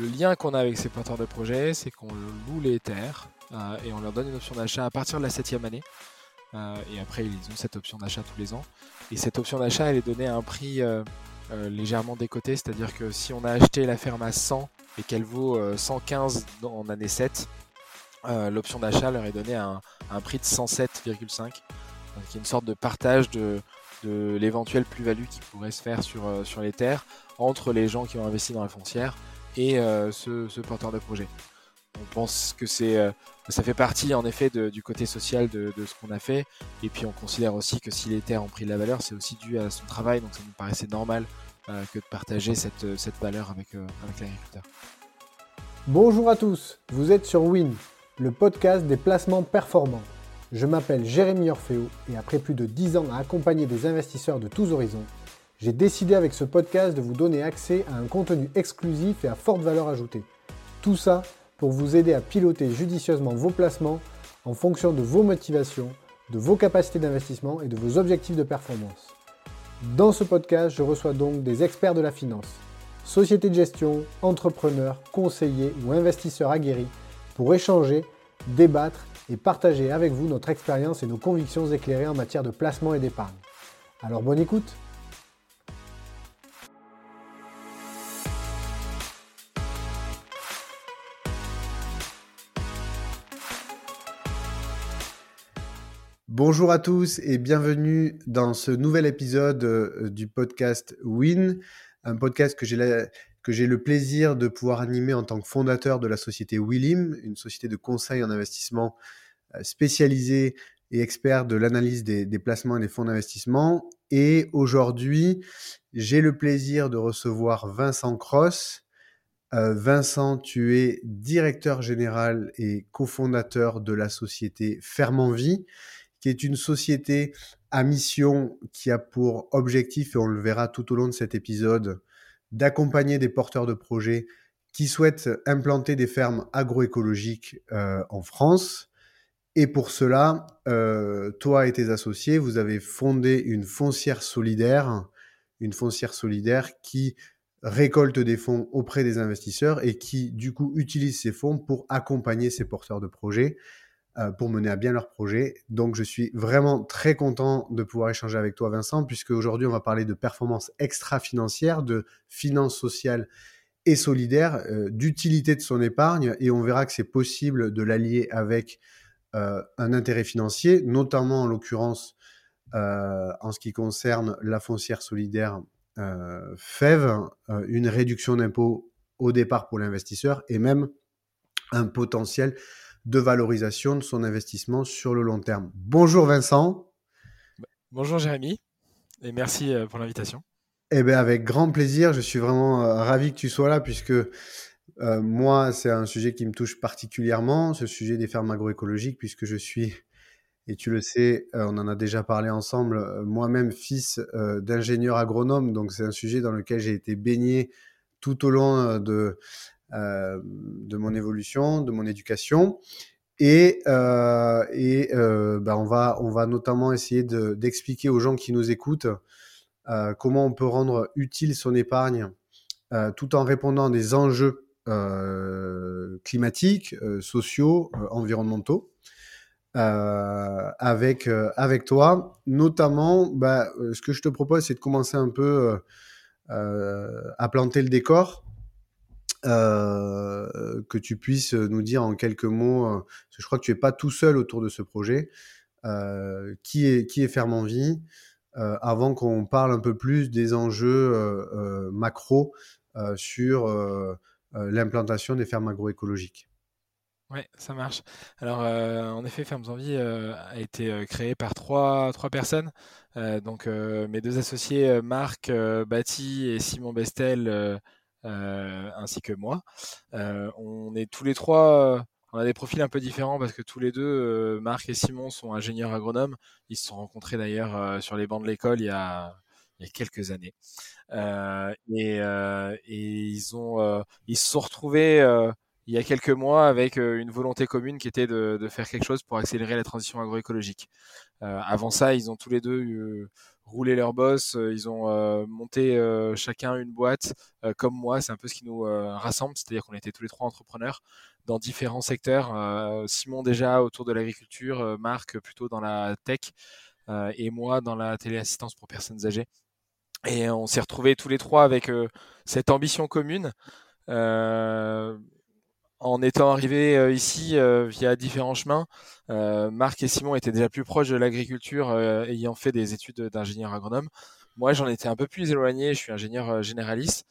le lien qu'on a avec ces porteurs de projets, c'est qu'on loue les terres et on leur donne une option d'achat à partir de la septième année. et après, ils ont cette option d'achat tous les ans. Et cette option d'achat, elle est donnée à un prix légèrement décoté, c'est-à-dire que si on a acheté la ferme à 100 et qu'elle vaut 115 en année 7, l'option d'achat leur est donnée à un, prix de 107,5. Donc il y a une sorte de partage de, l'éventuelle plus-value qui pourrait se faire sur les terres entre les gens qui ont investi dans la foncière et euh, ce, porteur de projet. On pense que c'est, euh, ça fait partie en effet du côté social de, ce qu'on a fait. Et puis on considère aussi que si les terres ont pris de la valeur, c'est aussi dû à son travail. Donc ça nous paraissait normal euh, que de partager cette, cette valeur avec, avec l'agriculteur. Bonjour à tous, vous êtes sur Win, le podcast des placements performants. Je m'appelle Jérémy Orfeo et après plus de 10 ans à accompagner des investisseurs de tous horizons, j'ai décidé avec ce podcast de vous donner accès à un contenu exclusif et à forte valeur ajoutée. Tout ça pour vous aider à piloter judicieusement vos placements en fonction de vos motivations, de vos capacités d'investissement et de vos objectifs de performance. Dans ce podcast, je reçois donc des experts de la finance, sociétés de gestion, entrepreneurs, conseillers ou investisseurs aguerris pour échanger, débattre et partager avec vous notre expérience et nos convictions éclairées en matière de placement et d'épargne. Alors bonne écoute Bonjour à tous et bienvenue dans ce nouvel épisode euh, du podcast Win, un podcast que j'ai le plaisir de pouvoir animer en tant que fondateur de la société Willim, une société de conseil en investissement euh, spécialisée et expert de l'analyse des, placements et des fonds d'investissement. Et aujourd'hui, j'ai le plaisir de recevoir Vincent Cross. Euh, Vincent, tu es directeur général et cofondateur de la société Ferme Vie qui est une société à mission qui a pour objectif, et on le verra tout au long de cet épisode, d'accompagner des porteurs de projets qui souhaitent implanter des fermes agroécologiques euh, en France. Et pour cela, euh, toi et tes associés, vous avez fondé une foncière solidaire, une foncière solidaire qui récolte des fonds auprès des investisseurs et qui, du coup, utilise ces fonds pour accompagner ces porteurs de projets pour mener à bien leur projet. Donc, je suis vraiment très content de pouvoir échanger avec toi, Vincent, puisque aujourd'hui, on va parler de performance extra-financière, de finances sociales et solidaires, euh, d'utilité de son épargne, et on verra que c'est possible de l'allier avec euh, un intérêt financier, notamment en l'occurrence en ce qui concerne la foncière solidaire FEV, une réduction d'impôt au départ pour l'investisseur et même un potentiel de valorisation de son investissement sur le long terme. Bonjour Vincent. Bonjour Jérémy et merci euh, pour l'invitation. Eh bien, avec grand plaisir. Je suis vraiment euh, ravi que tu sois là puisque euh, moi, c'est un sujet qui me touche particulièrement, ce sujet des fermes agroécologiques, puisque je suis, et tu le sais, on en a déjà parlé ensemble, moi-même fils d'ingénieur agronome. Donc, c'est un sujet dans lequel j'ai été baigné tout au long de de mon évolution, de mon éducation. Et, euh, et euh, bah, on, va, on va notamment essayer d'expliquer aux gens qui nous écoutent comment on peut rendre utile son épargne tout en répondant à des enjeux climatiques, sociaux, environnementaux. avec, avec toi. Notamment, bah, ce que je te propose, c'est de commencer un peu à planter le décor euh, que tu puisses nous dire en quelques mots, euh, je crois que tu es pas tout seul autour de ce projet, euh, qui est qui est Ferme en Vie, avant qu'on parle un peu plus des enjeux macro sur l'implantation des fermes agroécologiques. Oui, ça marche. Alors, en effet, Fermes en Vie a été créé par trois, trois personnes. donc, mes deux associés, Marc Batti et Simon Bestel, euh, ainsi que moi. Euh, on est tous les trois on a des profils un peu différents parce que tous les deux, euh, Marc et Simon, sont ingénieurs agronomes. Ils se sont rencontrés d'ailleurs sur les bancs de l'école il, y a, quelques années. et, ils, ont, ils se sont retrouvés il y a quelques mois avec une volonté commune qui était de, de faire quelque chose pour accélérer la transition agroécologique. avant ça, ils ont tous les deux roulé leur boss, ils ont monté chacun une boîte comme moi, c'est un peu ce qui nous rassemble, c'est-à-dire qu'on était tous les trois entrepreneurs dans différents secteurs. Simon déjà autour de l'agriculture, Marc plutôt dans la tech et moi dans la téléassistance pour personnes âgées. Et on s'est retrouvés tous les trois avec cette ambition commune. Euh, en étant arrivés ici via différents chemins, Marc et Simon étaient déjà plus proches de l'agriculture, ayant fait des études d'ingénieur agronome. Moi, j'en étais un peu plus éloigné. Je suis ingénieur généraliste.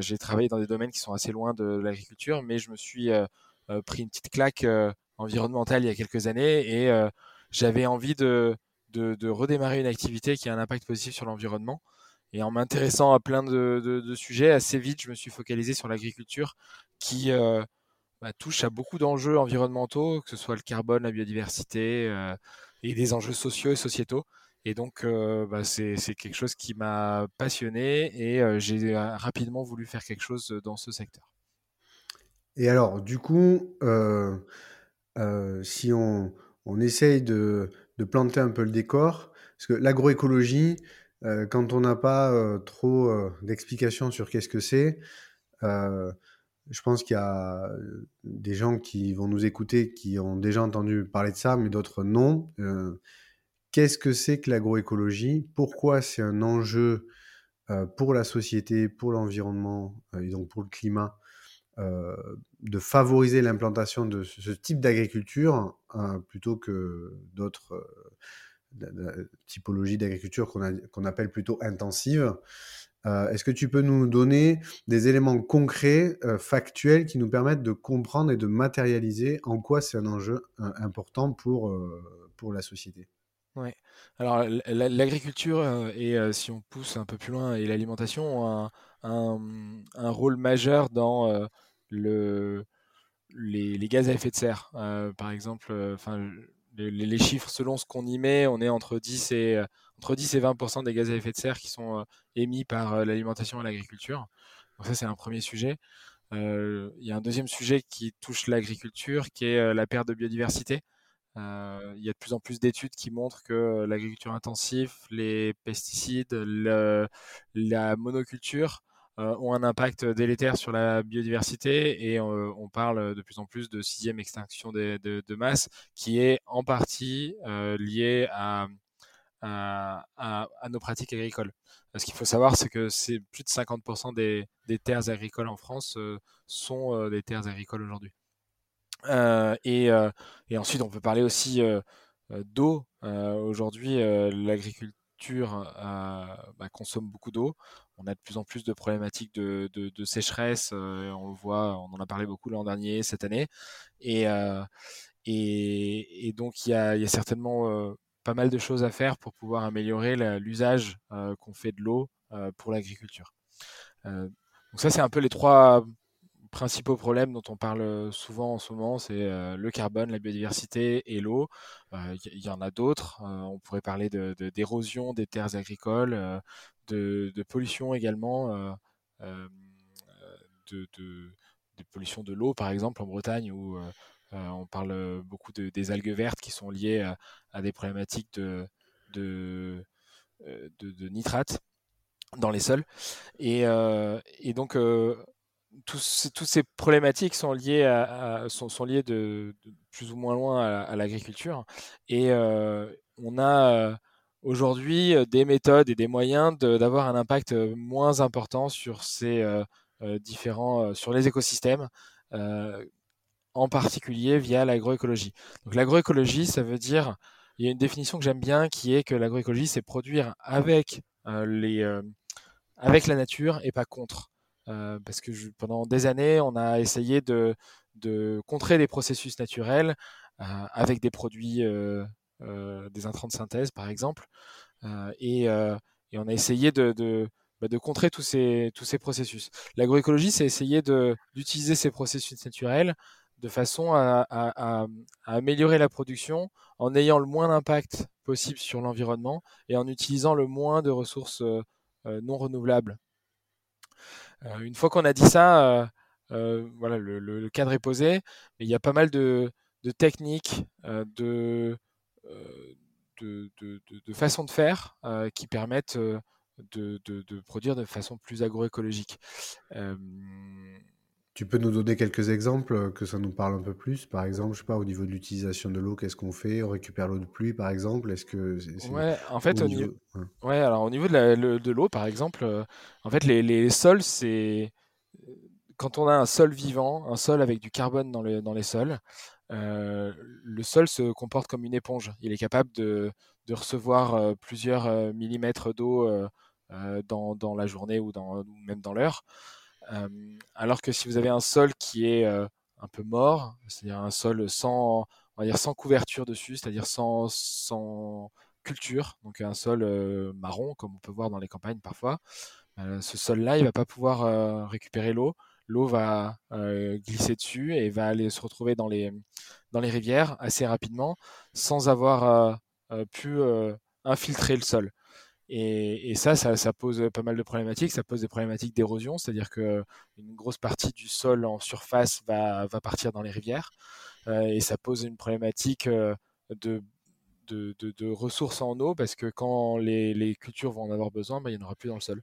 J'ai travaillé dans des domaines qui sont assez loin de l'agriculture, mais je me suis pris une petite claque environnementale il y a quelques années et j'avais envie de, de, redémarrer une activité qui a un impact positif sur l'environnement. Et en m'intéressant à plein de, sujets, assez vite, je me suis focalisé sur l'agriculture qui bah, touche à beaucoup d'enjeux environnementaux, que ce soit le carbone, la biodiversité euh, et des enjeux sociaux et sociétaux. Et donc, euh, bah, c'est quelque chose qui m'a passionné et euh, j'ai rapidement voulu faire quelque chose dans ce secteur. Et alors, du coup, si on, essaye de, de, planter un peu le décor, parce que l'agroécologie, quand on n'a pas trop d'explications sur qu'est-ce que c'est, je pense qu'il y a des gens qui vont nous écouter qui ont déjà entendu parler de ça, mais d'autres non. qu'est-ce que c'est que l'agroécologie? Pourquoi c'est un enjeu pour la société, pour l'environnement et donc pour le climat de favoriser l'implantation de ce, type d'agriculture plutôt que d'autres typologie d'agriculture qu'on appelle plutôt intensive. Euh, est-ce que tu peux nous donner des éléments concrets, euh, factuels, qui nous permettent de comprendre et de matérialiser en quoi c'est un enjeu euh, important pour, pour la société? Oui. Alors l'agriculture et si on pousse un peu plus loin et l'alimentation ont un, un, rôle majeur dans le, les, gaz à effet de serre. par exemple, les, chiffres selon ce qu'on y met, on est entre 10 et, euh, entre 10 et 20% des gaz à effet de serre qui sont euh, émis par euh, l'alimentation et l'agriculture. Donc ça, c'est un premier sujet. il y a un deuxième sujet qui touche l'agriculture, qui est la perte de biodiversité. il y a de plus en plus d'études qui montrent que l'agriculture intensive, les pesticides, la monoculture ont un impact délétère sur la biodiversité et euh, on parle de plus en plus de sixième extinction de, masse qui est en partie euh, liée à, nos pratiques agricoles. Ce qu'il faut savoir, c'est que c'est plus de 50% des, terres agricoles en France sont des terres agricoles aujourd'hui. Et, ensuite, on peut parler aussi d'eau. aujourd'hui, l'agriculture bah, consomme beaucoup d'eau on a de plus en plus de problématiques de, sécheresse. Euh, on en a parlé beaucoup l'an dernier, cette année. Et, euh, donc, il y a, certainement euh, pas mal de choses à faire pour pouvoir améliorer l'usage qu'on fait de l'eau pour l'agriculture. donc ça, c'est un peu les trois principaux problèmes dont on parle souvent en ce moment, c'est le carbone, la biodiversité et l'eau. Il y, en a d'autres. on pourrait parler d'érosion des terres agricoles, de, pollution également, euh, euh, de, pollution de l'eau par exemple en Bretagne où euh, on parle beaucoup des algues vertes qui sont liées à, des problématiques de, de, de, nitrates dans les sols. Et, donc, tous, toutes ces problématiques sont liées, sont, sont, de, plus ou moins loin à, l'agriculture. Et on a aujourd'hui euh, des méthodes et des moyens d'avoir un impact euh, moins important sur ces euh, différents, sur les écosystèmes, en particulier via l'agroécologie. Donc l'agroécologie, ça veut dire, il y a une définition que j'aime bien qui est que l'agroécologie, c'est produire avec les, avec la nature et pas contre. Parce que pendant des années, on a essayé de, contrer les processus naturels avec des produits euh, des intrants de synthèse, par exemple. Euh, et, euh, on a essayé de, bah, contrer tous ces, processus. L'agroécologie, c'est essayer d'utiliser ces processus naturels de façon à, améliorer la production en ayant le moins d'impact possible sur l'environnement et en utilisant le moins de ressources non renouvelables. Une fois qu'on a dit ça, voilà, le, cadre est posé, mais il y a pas mal de, techniques, de, façons de faire qui permettent de, produire de façon plus agroécologique. Tu peux nous donner quelques exemples que ça nous parle un peu plus? Par exemple, je sais pas, au niveau de l'utilisation de l'eau, qu'est-ce qu'on fait? On récupère l'eau de pluie, par exemple? Est-ce que Ouais, en fait, au niveau... ouais. alors au niveau de l'eau, par exemple, en fait, les, les sols, c'est quand on a un sol vivant, un sol avec du carbone dans, le, dans les sols, le sol se comporte comme une éponge. Il est capable de, de recevoir plusieurs millimètres d'eau dans, dans, la journée ou, dans, ou même dans l'heure alors que si vous avez un sol qui est un peu mort, c'est-à-dire un sol sans, on va dire sans couverture dessus, c'est-à-dire sans, sans culture, donc un sol marron comme on peut voir dans les campagnes parfois, ce sol-là, il va pas pouvoir récupérer l'eau. L'eau va glisser dessus et va aller se retrouver dans les, dans les rivières assez rapidement sans avoir pu infiltrer le sol. Et, ça, ça, pose pas mal de problématiques. Ça pose des problématiques d'érosion, c'est-à-dire qu'une grosse partie du sol en surface va, partir dans les rivières. Euh, et ça pose une problématique euh, de, ressources en eau, parce que quand les, cultures vont en avoir besoin, bah, il n'y en aura plus dans le sol.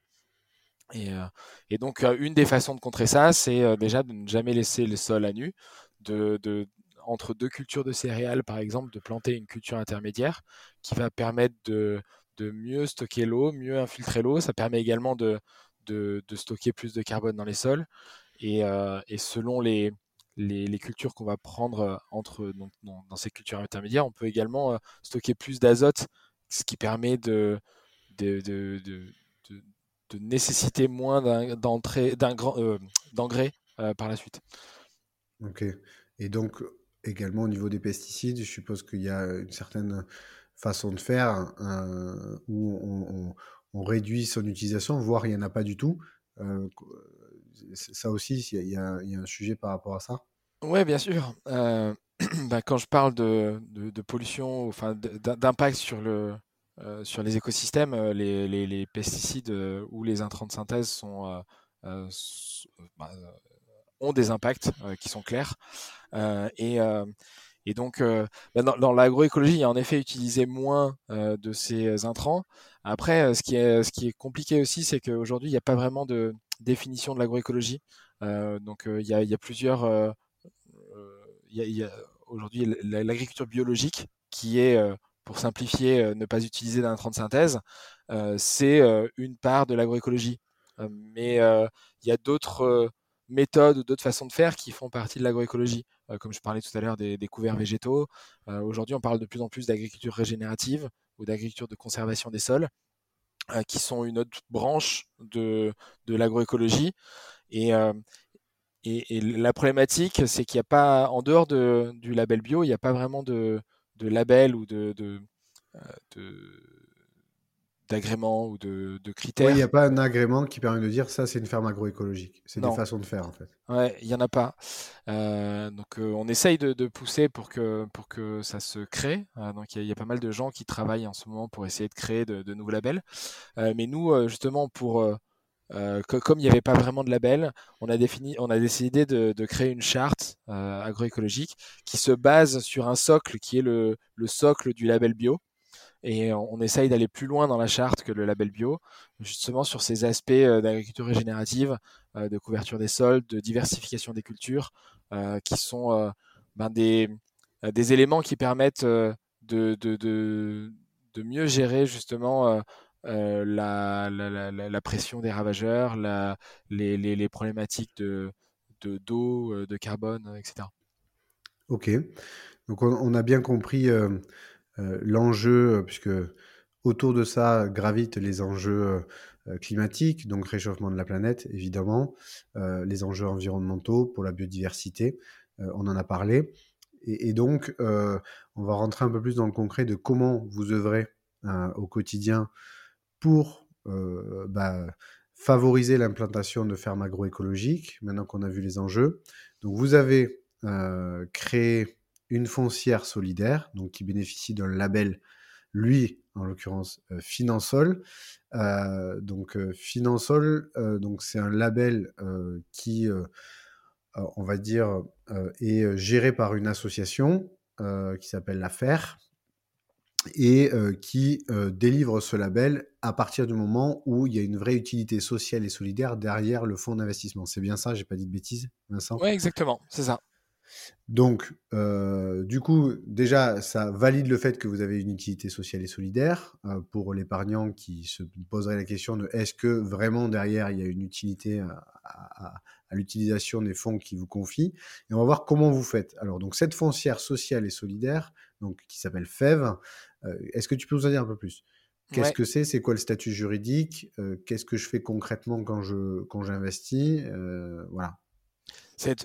Et, euh, donc, une des façons de contrer ça, c'est déjà de ne jamais laisser le sol à nu, de, entre deux cultures de céréales, par exemple, de planter une culture intermédiaire qui va permettre de, de mieux stocker l'eau, mieux infiltrer l'eau. Ça permet également de, de, stocker plus de carbone dans les sols. Et, euh, selon les, les, cultures qu'on va prendre euh, entre, dans, ces cultures intermédiaires, on peut également euh, stocker plus d'azote, ce qui permet de, de, de nécessiter moins d'engrais par la suite. Ok. Et donc, également au niveau des pesticides, je suppose qu'il y a une certaine façon de faire euh, où on, réduit son utilisation, voire il n'y en a pas du tout. Euh, ça aussi, il y, a un sujet par rapport à ça Oui, bien sûr. Euh, bah, quand je parle de, pollution, enfin d'impact sur, le, sur les écosystèmes, les, pesticides ou les intrants de synthèse sont, bah, ont des impacts qui sont clairs. et et donc, euh, bah, dans, l'agroécologie, il y a en effet utilisé moins euh, de ces intrants. Après, euh, ce qui est, compliqué aussi, c'est qu'aujourd'hui, il n'y a pas vraiment de définition de l'agroécologie. donc, il y, a, il y a plusieurs. il y a, aujourd'hui l'agriculture biologique, qui est, pour simplifier, ne pas utiliser d'intrants de synthèse, c'est une part de l'agroécologie. mais il y a d'autres méthodes ou d'autres façons de faire qui font partie de l'agroécologie. Euh, comme je parlais tout à l'heure des, couverts végétaux. Euh, aujourd'hui, on parle de plus en plus d'agriculture régénérative ou d'agriculture de conservation des sols, euh, qui sont une autre branche de, de l'agroécologie. Et, et, la problématique, c'est qu'il n'y a pas, en dehors de, du label bio, il n'y a pas vraiment de, de label ou de d'agrément ou de, critères. il n'y a pas un agrément qui permet de dire ça, c'est une ferme agroécologique. C'est des façons de faire, en fait. Ouais, il n'y en a pas. Euh, donc, euh, on essaye de, pousser pour que, pour que ça se crée. Euh, donc, il y, a pas mal de gens qui travaillent en ce moment pour essayer de créer de, nouveaux labels. mais nous, justement, pour. comme il n'y avait pas vraiment de label, on a, défini, on a décidé de, créer une charte agroécologique qui se base sur un socle qui est le, le socle du label bio. Et on, essaye d'aller plus loin dans la charte que le label bio, justement sur ces aspects euh, d'agriculture régénérative, euh, de couverture des sols, de diversification des cultures, euh, qui sont ben des, éléments qui permettent de, mieux gérer justement la, pression des ravageurs, les, problématiques de d'eau, de, carbone, etc. Ok, donc on, a bien compris l'enjeu, euh, puisque autour de ça gravitent les enjeux euh, climatiques, donc réchauffement de la planète, évidemment, les enjeux environnementaux pour la biodiversité, on en a parlé. Et, donc, on va rentrer un peu plus dans le concret de comment vous œuvrez au quotidien pour bah, favoriser l'implantation de fermes agroécologiques, maintenant qu'on a vu les enjeux. Donc, vous avez créé une foncière solidaire, donc qui bénéficie d'un label, lui, en l'occurrence, euh, Finansol. Euh, donc, euh, Finansol, c'est un label qui on va dire, est géré par une association qui s'appelle la FER et qui délivre ce label à partir du moment où il y a une vraie utilité sociale et solidaire derrière le fonds d'investissement. C'est bien ça, j'ai pas dit de bêtises, Vincent? Oui, exactement, c'est ça. Donc, euh, du coup, déjà, ça valide le fait que vous avez une utilité sociale et solidaire euh, pour l'épargnant qui se poserait la question de est-ce que vraiment derrière il y a une utilité à, l'utilisation des fonds qui vous confient. Et on va voir comment vous faites. Alors, donc, cette foncière sociale et solidaire, donc qui s'appelle FEV, euh, est-ce que tu peux nous en dire un peu plus? Qu'est-ce que c'est? C'est quoi le statut juridique? Qu'est-ce que je fais concrètement quand je quand j'investis? Voilà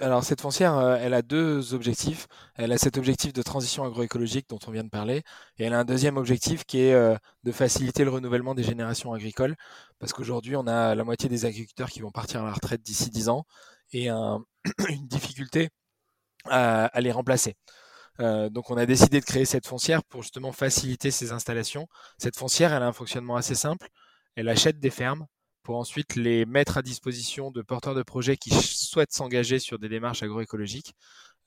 alors cette foncière, euh, elle a deux objectifs. Elle a cet objectif de transition agroécologique dont on vient de parler, et elle a un deuxième objectif qui est euh, de faciliter le renouvellement des générations agricoles, parce qu'aujourd'hui on a la moitié des agriculteurs qui vont partir à la retraite d'ici 10 ans, et une difficulté à, les remplacer. Euh, donc on a décidé de créer cette foncière pour justement faciliter ces installations. Cette foncière, elle a un fonctionnement assez simple. Elle achète des fermes, pour ensuite les mettre à disposition de porteurs de projets qui souhaitent s'engager sur des démarches agroécologiques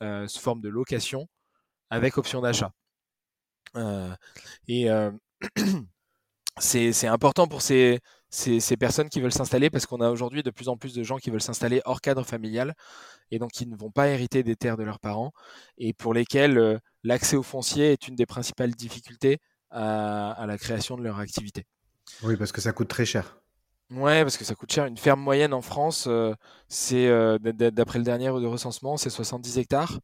euh, sous forme de location avec option d'achat. Euh, et euh, c'est important pour ces, personnes qui veulent s'installer parce qu'on a aujourd'hui de plus en plus de gens qui veulent s'installer hors cadre familial et donc qui ne vont pas hériter des terres de leurs parents et pour lesquels l'accès au foncier est une des principales difficultés à la création de leur activité. Oui, parce que ça coûte très cher. Ouais, parce que ça coûte cher. Une ferme moyenne en France, euh, c'est euh, d'après le dernier de recensement, c'est 70 hectares.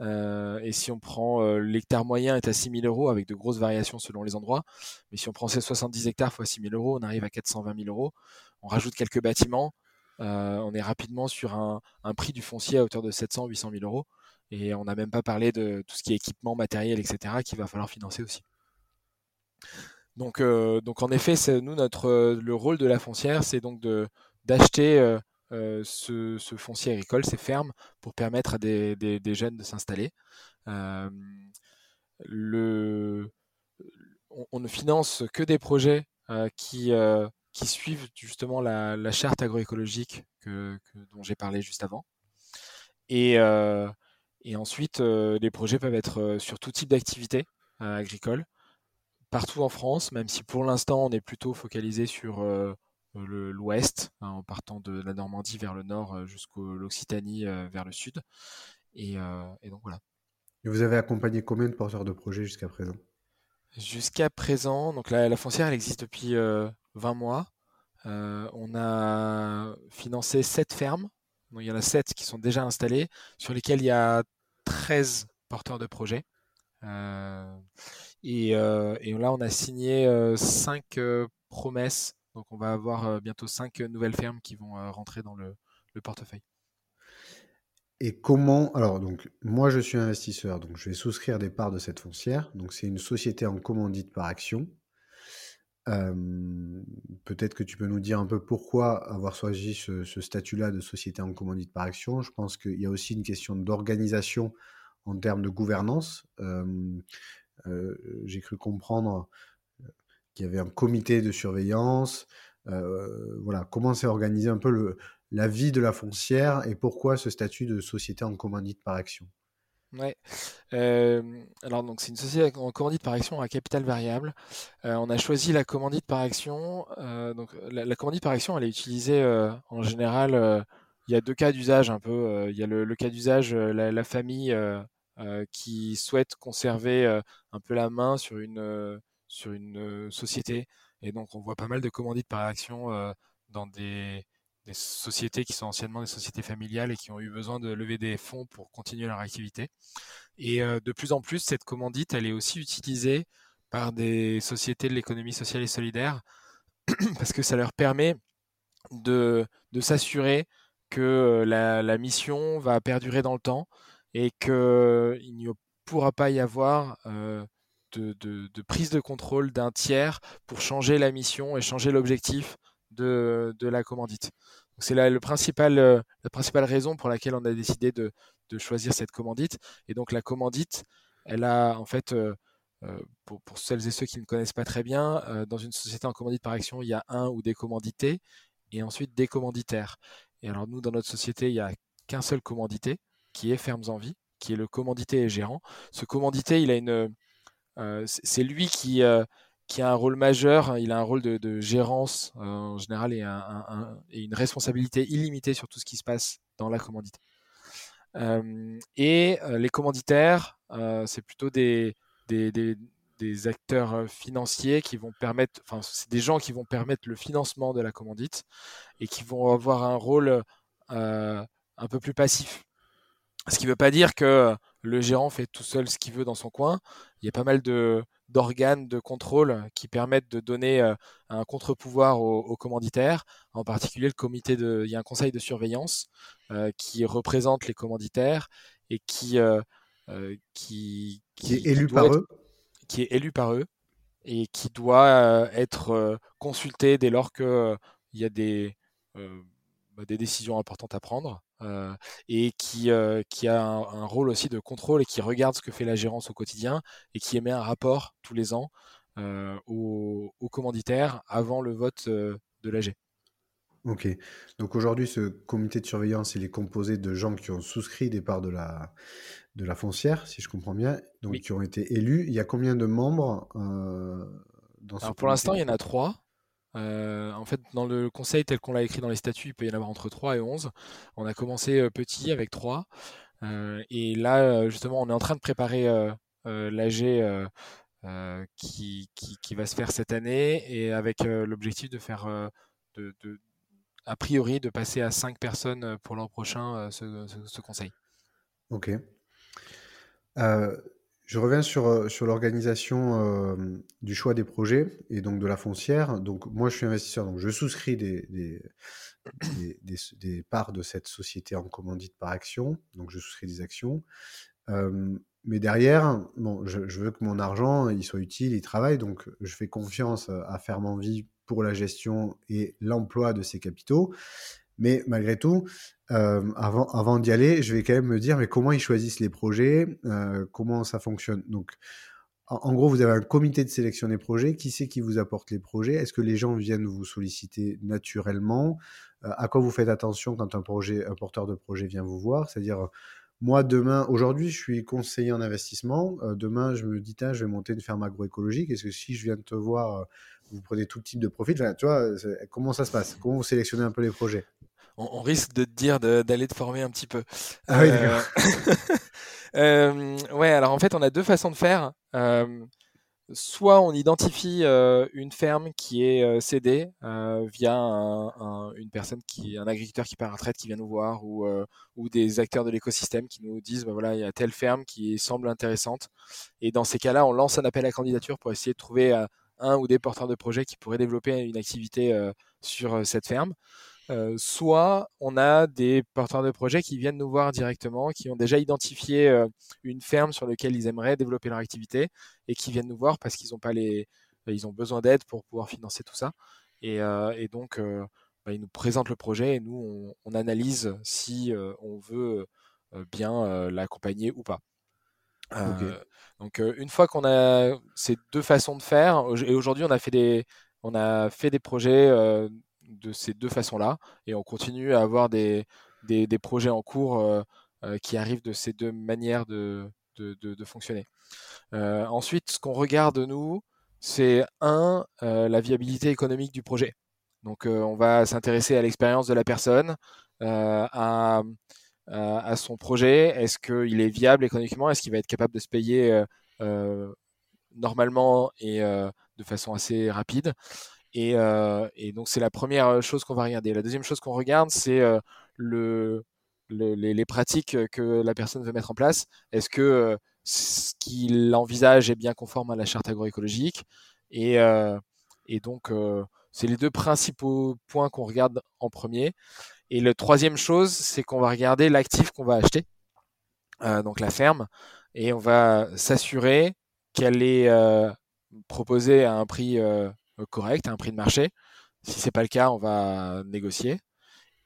Euh, et si on prend l'hectare moyen est à 6 000 euros avec de grosses variations selon les endroits. Mais si on prend ces 70 hectares fois 6 000 euros, on arrive à 420 000 euros. On rajoute quelques bâtiments, on est rapidement sur un, un, prix du foncier à hauteur de 700 800 000 euros. Et on n'a même pas parlé de tout ce qui est équipement, matériel, etc. qu'il va falloir financer aussi. Donc, euh, donc en effet, nous notre euh, le rôle de la foncière, c'est donc d'acheter euh, ce, foncier agricole, ces fermes, pour permettre à des, jeunes de s'installer. le, on, ne finance que des projets qui, qui suivent justement la, charte agroécologique que, dont j'ai parlé juste avant. Et ensuite, les projets peuvent être sur tout type d'activité agricole partout en France, même si pour l'instant on est plutôt focalisé sur euh, l'ouest, hein, en partant de la Normandie vers le nord euh, jusqu'au l'Occitanie euh, vers le sud. Et, donc voilà. Et vous avez accompagné combien de porteurs de projets jusqu'à présent? Jusqu'à présent, donc la, foncière elle existe depuis 20 mois. on a financé 7 fermes. Donc, il y en a 7 qui sont déjà installées, sur lesquelles il y a 13 porteurs de projets. Euh, et, là, on a signé euh, cinq euh, promesses. Donc, on va avoir bientôt cinq nouvelles fermes qui vont rentrer dans le, portefeuille. Et comment Alors, donc, moi, je suis investisseur, donc je vais souscrire des parts de cette foncière. Donc, c'est une société en commandite par action. Peut-être que tu peux nous dire un peu pourquoi avoir choisi ce, statut-là de société en commandite par action. Je pense qu'il y a aussi une question d'organisation en termes de gouvernance. J'ai cru comprendre euh, qu'il y avait un comité de surveillance. Euh, voilà, comment s'est organisé un peu la vie de la foncière et pourquoi ce statut de société en commandite par action? Ouais. alors donc c'est une société en commandite par action à capital variable. on a choisi la commandite par action. donc la, commandite par action, elle est utilisée en général. il y a deux cas d'usage un peu. il y a le, cas d'usage la, famille euh, qui souhaitent conserver euh, un peu la main sur une, euh, sur une société. Et donc, on voit pas mal de commandites par action dans des, sociétés qui sont anciennement des sociétés familiales et qui ont eu besoin de lever des fonds pour continuer leur activité. Et de plus en plus, cette commandite, elle est aussi utilisée par des sociétés de l'économie sociale et solidaire parce que ça leur permet de, de s'assurer que la, mission va perdurer dans le temps, et qu'il ne pourra pas y avoir euh, de, prise de contrôle d'un tiers pour changer la mission et changer l'objectif de, la commandite. C'est la, le principal, euh, la principale raison pour laquelle on a décidé de, choisir cette commandite. Et donc la commandite, elle a en fait, euh, pour, pour, celles et ceux qui ne connaissent pas très bien, dans une société en commandite par action, il y a un ou des commandités et ensuite des commanditaires. Et alors nous, dans notre société, il y a qu'un seul commandité, qui est Fermes en Vie, qui est le commandité et gérant. Ce commandité, il a une, c'est lui qui, qui a un rôle majeur. Il a un rôle de, gérance en général et, une responsabilité illimitée sur tout ce qui se passe dans la commandité. et les commanditaires, c'est plutôt des, des, des acteurs euh, financiers qui vont permettre, enfin, c'est des gens qui vont permettre le financement de la commandite et qui vont avoir un rôle euh, un peu plus passif. Ce qui ne veut pas dire que le gérant fait tout seul ce qu'il veut dans son coin. Il y a pas mal de, d'organes de contrôle qui permettent de donner euh, un contre-pouvoir aux, commanditaires, en particulier le comité de, il y a un conseil de surveillance qui représente les commanditaires et qui, qui, qui, est élu par eux qui est élu par eux et qui doit euh, être euh, consulté dès lors qu'il euh, y a des, des décisions importantes à prendre et qui, qui a un, rôle aussi de contrôle et qui regarde ce que fait la gérance au quotidien et qui émet un rapport tous les ans aux, aux, commanditaires avant le vote de l'AG. Ok. Donc aujourd'hui, ce comité de surveillance, il est composé de gens qui ont souscrit des parts de la, de la foncière, si je comprends bien, donc qui ont été élus. Il y a combien de membres euh, dans ce Alors pour l'instant, il y en a trois. Euh, en fait, dans le conseil tel qu'on l'a écrit dans les statuts, il peut y en avoir entre 3 et 11. On a commencé euh, petit avec 3. et là, justement, on est en train de préparer l'AG qui, qui, va se faire cette année et avec l'objectif de faire de, a priori de passer à 5 personnes euh, pour l'an prochain euh, ce, conseil. Ok. Euh, je reviens sur, sur l'organisation du choix des projets et donc de la foncière. Donc moi je suis investisseur, donc je souscris des, des, parts de cette société en commandite par action, donc je souscris des actions. mais derrière, bon, je, veux que mon argent il soit utile, il travaille, donc je fais confiance à mon vie pour la gestion et l'emploi de ces capitaux. Mais malgré tout, euh, avant, d'y aller, je vais quand même me dire, mais comment ils choisissent les projets, euh, comment ça fonctionne? Donc, en, gros, vous avez un comité de sélection des projets. Qui c'est qui vous apporte les projets? Est-ce que les gens viennent vous solliciter naturellement? Euh, À quoi vous faites attention quand un projet, un porteur de projet vient vous voir? C'est-à-dire, moi, demain, aujourd'hui, je suis conseiller en investissement. demain, je me dis, tiens, je vais monter une ferme agroécologique. Est-ce que si je viens de te voir vous prenez tout type de profil. tu vois, comment ça se passe? Comment vous sélectionnez un peu les projets? On, risque de te dire d'aller te former un petit peu. Ah oui, euh, euh, ouais, alors en fait, on a deux façons de faire. Euh, soit on identifie une ferme qui est cédée via une personne qui, un agriculteur qui part à retraite qui vient nous voir ou, ou des acteurs de l'écosystème qui nous disent bah voilà il y a telle ferme qui semble intéressante et dans ces cas-là on lance un appel à candidature pour essayer de trouver un ou des porteurs de projets qui pourraient développer une activité euh, sur euh, cette ferme. Euh, soit on a des porteurs de projets qui viennent nous voir directement, qui ont déjà identifié une ferme sur laquelle ils aimeraient développer leur activité et qui viennent nous voir parce qu'ils ont pas les, ils ont besoin d'aide pour pouvoir financer tout ça. Et, donc bah, ils nous présentent le projet et nous on analyse si on veut bien l'accompagner ou pas. Euh, donc euh, une fois qu'on a ces deux façons de faire, et aujourd'hui on a fait des, on a fait des projets euh, de ces deux façons-là, et on continue à avoir des, projets en cours qui arrivent de ces deux manières de, fonctionner. ensuite, ce qu'on regarde nous, c'est un, la viabilité économique du projet. Donc on va s'intéresser à l'expérience de la personne, à euh, son projet Est-ce qu'il est viable économiquement? Est-ce qu'il va être capable de se payer euh, euh, normalement et de façon assez rapide? Et, donc c'est la première chose qu'on va regarder. La deuxième chose qu'on regarde, c'est le, les, pratiques que la personne veut mettre en place. Est-ce que ce qu'il envisage est bien conforme à la charte agroécologique? Et, et donc c'est les deux principaux points qu'on regarde en premier. Et le troisième chose, c'est qu'on va regarder l'actif qu'on va acheter, euh, donc la ferme, et on va s'assurer qu'elle est euh, proposée à un prix euh, correct, à un prix de marché. Si c'est pas le cas, on va négocier.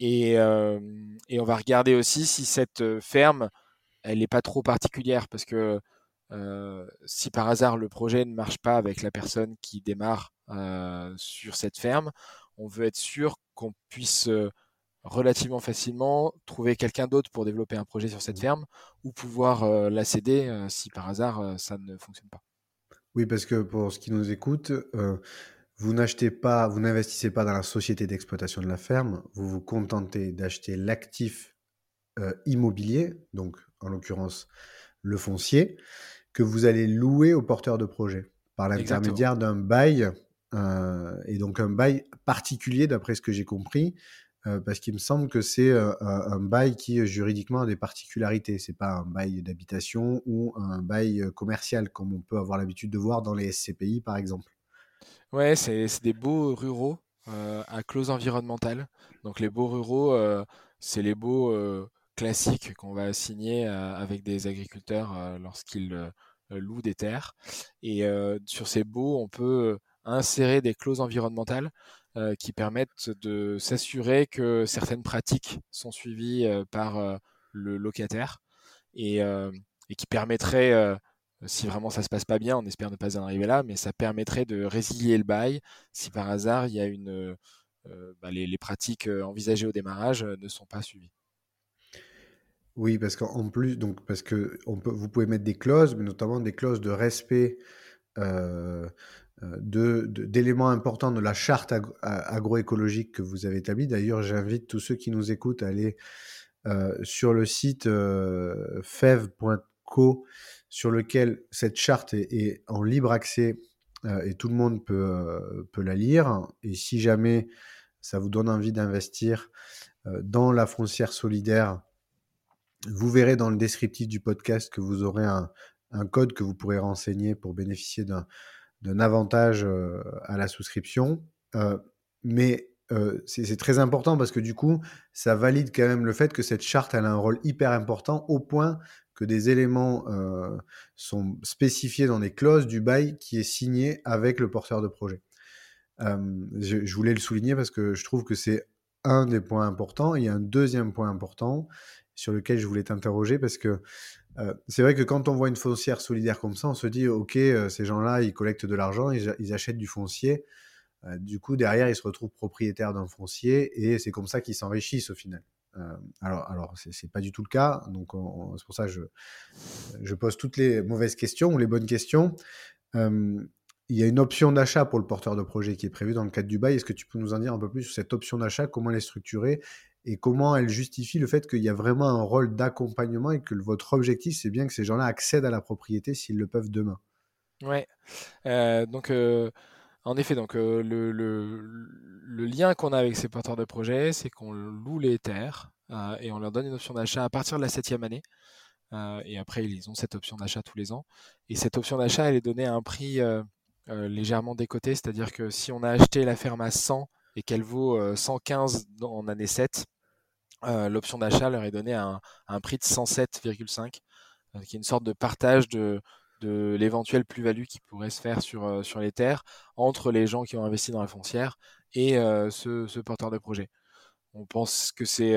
Et, et, on va regarder aussi si cette ferme, elle n'est pas trop particulière, parce que si par hasard le projet ne marche pas avec la personne qui démarre sur cette ferme, on veut être sûr qu'on puisse relativement facilement trouver quelqu'un d'autre pour développer un projet sur cette mmh. ferme ou pouvoir la céder si par hasard ça ne fonctionne pas. Oui, parce que pour ce qui nous écoute, vous n'achetez pas, vous n'investissez pas dans la société d'exploitation de la ferme, vous vous contentez d'acheter l'actif immobilier, donc en l'occurrence le foncier, que vous allez louer aux porteurs de projet par l'intermédiaire d'un bail, et donc un bail particulier d'après ce que j'ai compris, euh, parce qu'il me semble que c'est euh, un, bail qui euh, juridiquement a des particularités. C'est pas un bail d'habitation ou un bail commercial comme on peut avoir l'habitude de voir dans les SCPI par exemple. Ouais, c'est des beaux ruraux à clause environnementale. Donc les beaux ruraux, c'est les beaux classiques qu'on va signer avec des agriculteurs lorsqu'ils louent des terres. Et sur ces baux, on peut insérer des clauses environnementales euh, qui permettent de s'assurer que certaines pratiques sont suivies euh, par euh, le locataire et, qui permettraient, si vraiment ça se passe pas bien, on espère ne pas en arriver là, mais ça permettrait de résilier le bail si par hasard il y a une, bah, les, pratiques envisagées au démarrage ne sont pas suivies. Oui, parce qu'en plus, donc parce que on peut, vous pouvez mettre des clauses, mais notamment des clauses de respect euh, d'éléments importants de la charte agroécologique que vous avez établie. D'ailleurs, j'invite tous ceux qui nous écoutent à aller euh, sur le site euh, fev.co, sur lequel cette charte est, en libre accès et tout le monde peut, peut la lire. Et si jamais ça vous donne envie d'investir dans la foncière solidaire, vous verrez dans le descriptif du podcast que vous aurez un, code que vous pourrez renseigner pour bénéficier d'un avantage à la souscription. mais c'est très important parce que du coup, ça valide quand même le fait que cette charte a un rôle hyper important au point que des éléments sont spécifiés dans les clauses du bail qui est signé avec le porteur de projet. Je, je, voulais le souligner parce que je trouve que c'est un des points importants. Il y a un deuxième point important sur lequel je voulais t'interroger parce que euh, c'est vrai que quand on voit une foncière solidaire comme ça, on se dit, OK, euh, ces gens-là, ils collectent de l'argent, ils, achètent du foncier. Euh, du coup, derrière, ils se retrouvent propriétaires d'un foncier et c'est comme ça qu'ils s'enrichissent au final. Alors, alors c'est pas du tout le cas. Donc, c'est pour ça que je, pose toutes les mauvaises questions ou les bonnes questions. il y a une option d'achat pour le porteur de projet qui est prévue dans le cadre du bail. Est-ce que tu peux nous en dire un peu plus sur cette option d'achat, comment elle est structurée? Et comment elle justifie le fait qu'il y a vraiment un rôle d'accompagnement et que votre objectif, c'est bien que ces gens-là accèdent à la propriété s'ils le peuvent demain? Ouais. Euh, donc, euh, en effet, donc euh, le, lien qu'on a avec ces porteurs de projets, c'est qu'on loue les terres et on leur donne une option d'achat à partir de la septième année. et après, ils ont cette option d'achat tous les ans. Et cette option d'achat, elle est donnée à un prix légèrement décoté, c'est-à-dire que si on a acheté la ferme à 100 et qu'elle vaut 115 en année 7, euh, l'option d'achat leur est donnée à un, prix de 107,5, euh, qui est une sorte de partage de, l'éventuelle plus-value qui pourrait se faire euh, sur les terres entre les gens qui ont investi dans la foncière et ce, porteur de projet. On pense que c'est,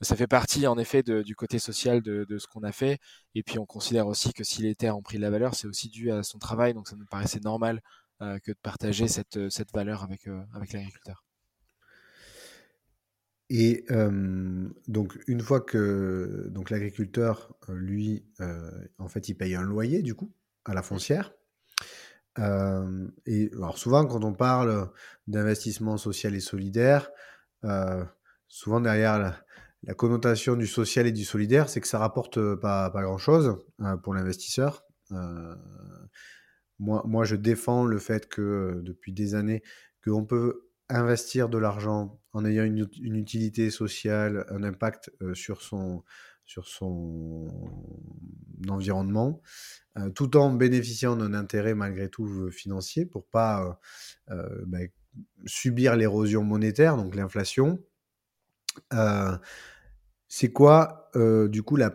ça fait partie en effet du côté social de, ce qu'on a fait. Et puis on considère aussi que si les terres ont pris de la valeur, c'est aussi dû à son travail. Donc ça nous paraissait normal que de partager cette, cette valeur avec, avec l'agriculteur. Et donc une fois que donc l'agriculteur, lui, en fait, il paye un loyer du coup à la foncière? Et souvent quand on parle d'investissement social et solidaire, souvent derrière la, connotation du social et du solidaire, c'est que ça rapporte pas, grand-chose pour l'investisseur. moi, je défends le fait que depuis des années, qu'on peut investir de l'argent en ayant une, utilité sociale, un impact sur, son, sur son environnement, euh, tout en bénéficiant d'un intérêt malgré tout euh, financier pour pas bah, subir l'érosion monétaire, donc l'inflation. C'est quoi, du coup, la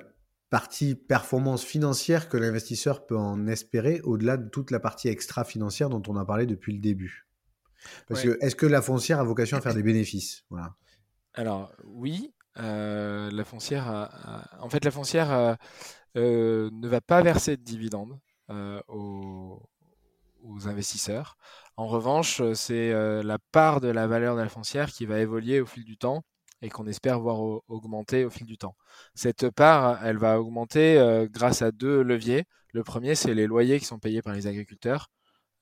partie performance financière que l'investisseur peut en espérer au-delà de toute la partie extra-financière dont on a parlé depuis le début? Parce que est-ce que la foncière a vocation à faire des bénéfices? Voilà. Alors oui, euh, la foncière, en fait, la foncière euh, euh, ne va pas verser de dividendes aux, investisseurs. En revanche, c'est la part de la valeur de la foncière qui va évoluer au fil du temps et qu'on espère voir augmenter au fil du temps. Cette part, elle va augmenter euh, grâce à deux leviers. Le premier, c'est les loyers qui sont payés par les agriculteurs,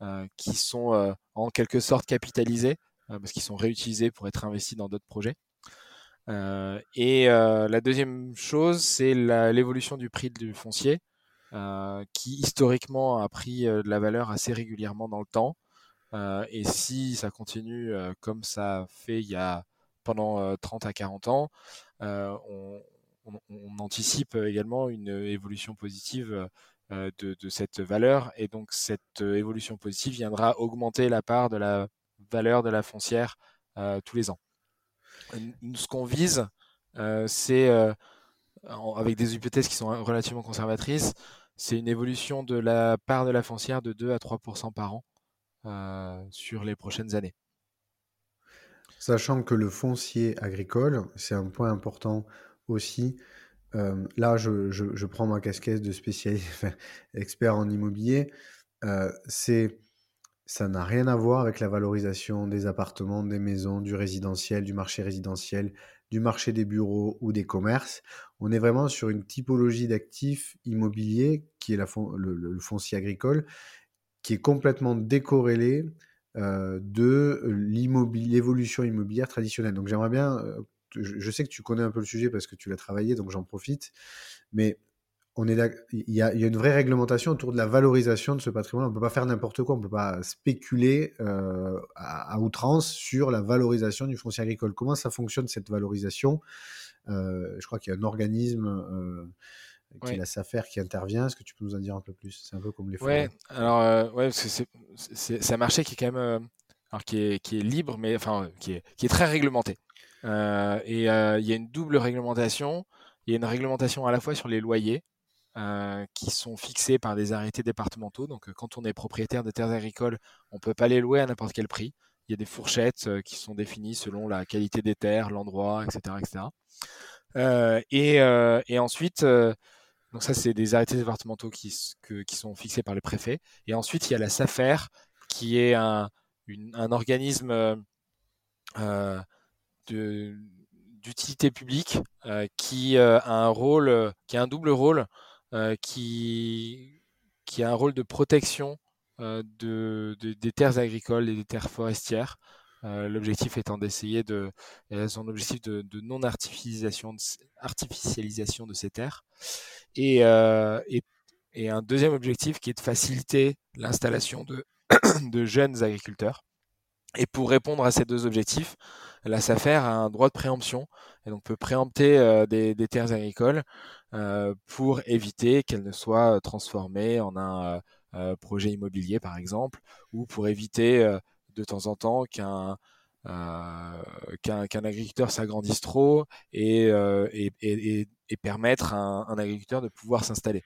euh, qui sont euh, en quelque sorte capitalisés, parce qu'ils sont réutilisés pour être investis dans d'autres projets. Et la deuxième chose, c'est l'évolution du prix du foncier, qui historiquement a pris de la valeur assez régulièrement dans le temps. et si ça continue comme ça fait il y a pendant 30 à 40 ans, on, anticipe également une évolution positive de, cette valeur et donc cette évolution positive viendra augmenter la part de la valeur de la foncière tous les ans. Ce qu'on vise, c'est avec des hypothèses qui sont relativement conservatrices, c'est une évolution de la part de la foncière de 2 à 3% par an sur les prochaines années. Sachant que le foncier agricole, c'est un point important aussi. Euh, là, je, prends ma casquette de spécialiste, expert en immobilier. Euh, c'est, ça n'a rien à voir avec la valorisation des appartements, des maisons, du résidentiel, du marché résidentiel, du marché des bureaux ou des commerces. On est vraiment sur une typologie d'actifs immobiliers qui est le, foncier agricole, qui est complètement décorrélé euh, de l'évolution immobilière traditionnelle. Donc j'aimerais bien, euh, je, sais que tu connais un peu le sujet parce que tu l'as travaillé, donc j'en profite, mais on est il, y a, il y a une vraie réglementation autour de la valorisation de ce patrimoine. On ne peut pas faire n'importe quoi, on ne peut pas spéculer euh, à, outrance sur la valorisation du foncier agricole. Comment ça fonctionne cette valorisation? Je crois qu'il y a un organisme qui est la SAFER qui intervient. Est-ce que tu peux nous en dire un peu plus? C'est un peu comme les Ouais, alors, euh, ouais, c'est un marché qui est quand même euh, alors qui, est, qui est libre, mais enfin, qui est, qui est très réglementé. Euh, et il y a une double réglementation. Il y a une réglementation à la fois sur les loyers, qui sont fixés par des arrêtés départementaux. Donc, quand on est propriétaire de terres agricoles, on ne peut pas les louer à n'importe quel prix. Il y a des fourchettes qui sont définies selon la qualité des terres, l'endroit, etc. etc. et, ensuite, donc ça, c'est des arrêtés départementaux qui, sont fixés par le préfet. Et ensuite, il y a la SAFER, qui est un, un organisme euh, euh d'utilité publique euh, qui euh, a un rôle, qui a un double rôle, qui, qui a un rôle de protection de, des terres agricoles et des terres forestières. L'objectif étant d'essayer de, son objectif de, non-artificialisation artificialisation de ces terres. Euh, et, et, un deuxième objectif qui est de faciliter l'installation de, de jeunes agriculteurs. Et pour répondre à ces deux objectifs, la SAFER a un droit de préemption et donc peut préempter euh, des, terres agricoles euh, pour éviter qu'elles ne soient transformées en un euh, projet immobilier par exemple, ou pour éviter de temps en temps qu'un agriculteur s'agrandisse trop et, et, et, et permettre à un, agriculteur de pouvoir s'installer.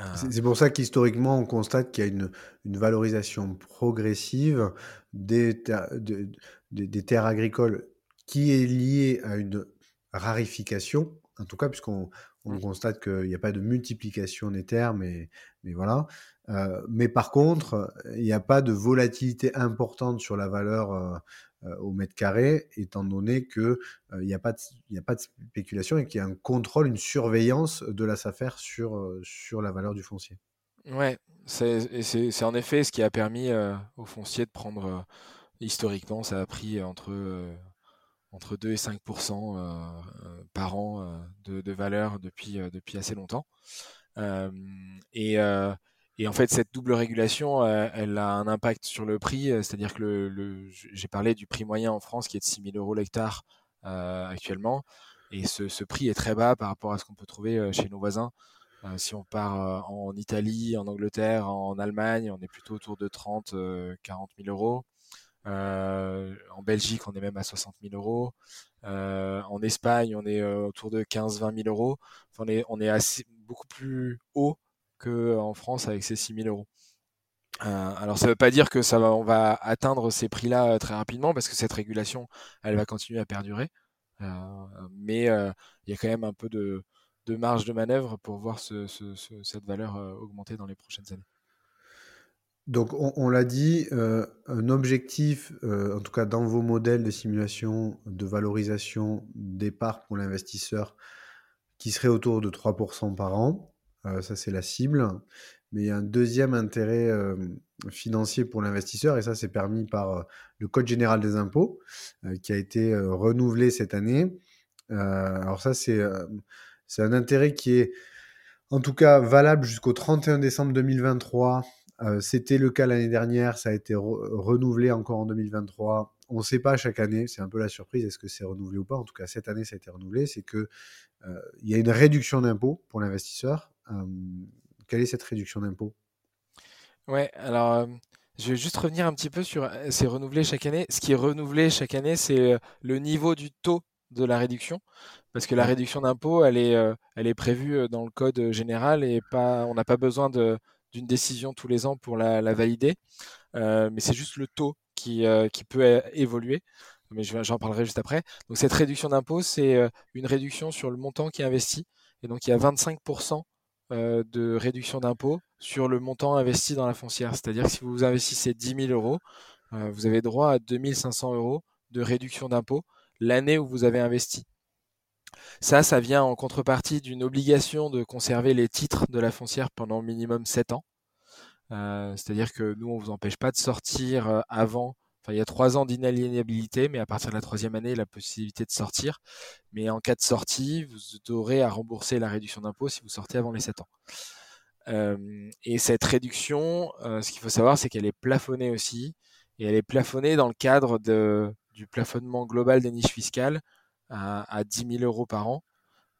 Euh, c'est pour ça qu'historiquement, on constate qu'il y a une, valorisation progressive des terres agricoles qui est liée à une rarification, en tout cas, puisqu'on on constate qu'il n'y a pas de multiplication des terres, mais, mais voilà. Euh, mais par contre, il n'y a pas de volatilité importante sur la valeur euh, euh, au mètre carré, étant donné qu'il n'y a, pas de, a pas de spéculation et qu'il y a un contrôle, une surveillance de la SAFER sur, sur la valeur du foncier. Ouais, c'est en effet ce qui a permis au foncier de prendre, historiquement, ça a pris entre, entre 2 et 5% par an de, de, valeur depuis, depuis assez longtemps. et et en fait, cette double régulation, euh, elle a un impact sur le prix, euh, c'est-à-dire que le, j'ai parlé du prix moyen en France qui est de 6 000 euros l'hectare euh, actuellement, et ce, ce, prix est très bas par rapport à ce qu'on peut trouver chez nos voisins. si on part en Italie, en Angleterre, en Allemagne, on est plutôt autour de 30, 40 000 euros. En Belgique, on est même à 60 000 euros. en Espagne, on est autour de 15-20 000 euros. On est, beaucoup plus haut en France avec ces 6 000 euros. Euh, alors ça ne veut pas dire que ça va, on va atteindre ces prix-là euh, très rapidement parce que cette régulation, elle va continuer à perdurer. Euh, mais il y a quand même un peu de, marge de manœuvre pour voir cette valeur augmenter dans les prochaines années. Donc, on, l'a dit, euh, un objectif, euh, en tout cas dans vos modèles de simulation de valorisation départ pour l'investisseur, qui serait autour de 3% par an. Euh, ça, c'est la cible. Mais il y a un deuxième intérêt financier pour l'investisseur, et ça, c'est permis par le Code général des impôts, qui a été renouvelé cette année. alors ça, c'est un intérêt qui est en tout cas valable jusqu'au 31 décembre 2023 euh, c'était le cas l'année dernière, ça a été renouvelé encore en 2023. On ne sait pas chaque année, c'est un peu la surprise, est-ce que c'est renouvelé ou pas. En tout cas, cette année, ça a été renouvelé. C'est qu'il euh, y a une réduction d'impôt pour l'investisseur. Euh, quelle est cette réduction d'impôt Ouais, alors je vais juste revenir un petit peu sur c'est renouvelé chaque année. Ce qui est renouvelé chaque année, c'est le niveau du taux de la réduction, parce que la réduction d'impôt, elle est, elle est prévue dans le code général et pas, on n'a pas besoin de, d'une décision tous les ans pour la, valider, euh, mais c'est juste le taux qui, euh, qui peut évoluer. Mais j'en parlerai juste après. Donc cette réduction d'impôt, c'est euh, une réduction sur le montant qui est investi. Et donc il y a 25% de réduction d'impôt sur le montant investi dans la foncière. C'est-à-dire que si vous investissez 10 000 euros, vous avez droit à 2500 euros de réduction d'impôt l'année où vous avez investi. Ça, ça vient en contrepartie d'une obligation de conserver les titres de la foncière pendant minimum 7 ans. Euh, c'est-à-dire que nous, on ne vous empêche pas de sortir euh, avant. Enfin, il y a 3 ans d'inaliénabilité, mais à partir de la troisième année, la possibilité de sortir. Mais en cas de sortie, vous aurez à rembourser la réduction d'impôt si vous sortez avant les 7 ans. Euh, et cette réduction, ce qu'il faut savoir, c'est qu'elle est plafonnée aussi. Et elle est plafonnée dans le cadre de, du plafonnement global des niches fiscales à, 10 000 euros par an.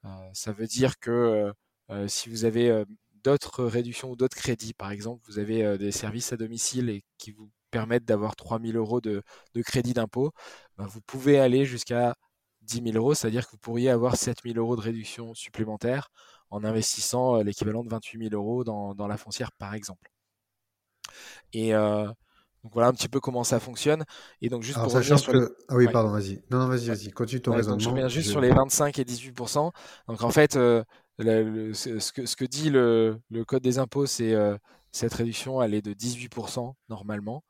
Euh, ça veut dire que euh, euh, si vous avez d'autres réductions ou d'autres crédits, par exemple, vous avez des services à domicile et qui vous permettent d'avoir 3 000 euros de, crédit d'impôt, ben, vous pouvez aller jusqu'à 10 000 euros, c'est-à-dire que vous pourriez avoir 7 000 euros de réduction supplémentaire en investissant l'équivalent de 28 000 euros dans, la foncière, par exemple. Et, donc voilà un petit peu comment ça fonctionne. Et donc juste pour revenir sur Ah oui, pardon, vas-y. Non, non vas-y, vas-y, continue ton raisonnement. je reviens juste sur les 25 et 18%. Donc en fait, euh, ce, que, ce, que, dit le, code des impôts, c'est euh, cette réduction, elle est de 18% normalement.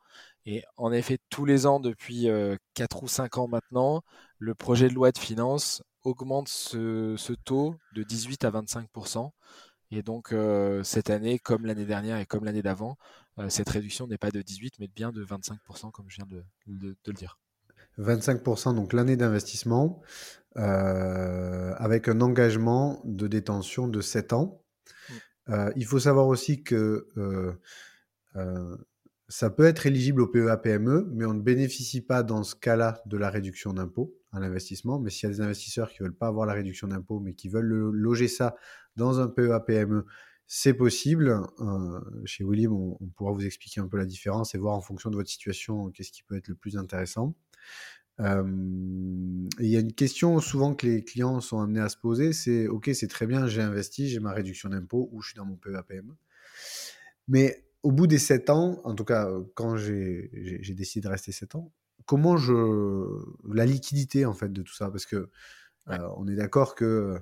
Et en effet, tous les ans, depuis 4 euh, ou 5 ans maintenant, le projet de loi de finances augmente ce, ce taux de 18 à 25%. Et donc, cette année, comme l'année dernière et comme l'année d'avant, cette réduction n'est pas de 18, mais bien de 25%, comme je viens de, le dire. 25%, donc l'année d'investissement, avec un engagement de détention de 7 ans. Mmh. il faut savoir aussi que ça peut être éligible au PEA-PME, mais on ne bénéficie pas dans ce cas-là de la réduction d'impôt à l'investissement. Mais s'il y a des investisseurs qui ne veulent pas avoir la réduction d'impôt, mais qui veulent loger ça dans un PEA-PME, c'est possible. Euh, chez William, on, pourra vous expliquer un peu la différence et voir en fonction de votre situation qu'est-ce qui peut être le plus intéressant. Euh, il y a une question souvent que les clients sont amenés à se poser, c'est OK, c'est très bien, j'ai investi, j'ai ma réduction d'impôt ou je suis dans mon PEA-PME. Mais au bout des 7 ans, en tout cas, quand j'ai décidé de rester 7 ans, comment je. La liquidité, en fait, de tout ça? Parce que euh, on est d'accord que